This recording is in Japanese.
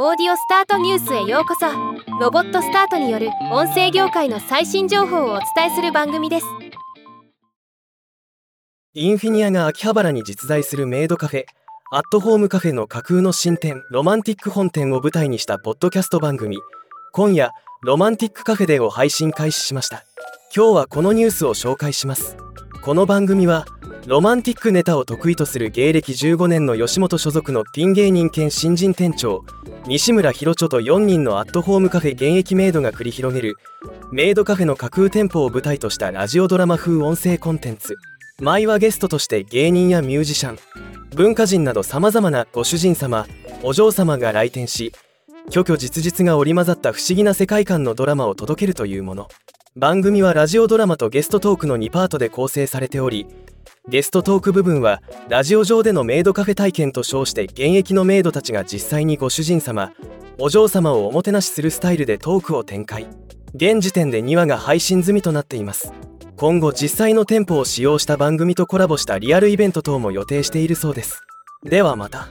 オーディオスタートニュースへようこそ。ロボットスタートによる音声業界の最新情報をお伝えする番組です。インフィニアが秋葉原に実在するメイドカフェアットホームカフェの架空の新店ロマンティック本店を舞台にしたポッドキャスト番組今夜ロマンティックカフェでを配信開始しました。今日はこのニュースを紹介します。この番組はロマンティックネタを得意とする芸歴15年の吉本所属のピン芸人兼新人店長西村ひろちょと4人のアットホームカフェ現役メイドが繰り広げるメイドカフェの架空店舗を舞台としたラジオドラマ風音声コンテンツ。毎話ゲストとして芸人やミュージシャン文化人などさまざまなご主人様お嬢様が来店し虚虚実実が織り交ざった不思議な世界観のドラマを届けるというもの。番組はラジオドラマとゲストトークの2パートで構成されておりゲストトーク部分はラジオ上でのメイドカフェ体験と称して現役のメイドたちが実際にご主人様お嬢様をおもてなしするスタイルでトークを展開。現時点で2話が配信済みとなっています。今後実際の店舗を使用した番組とコラボしたリアルイベント等も予定しているそうです。ではまた。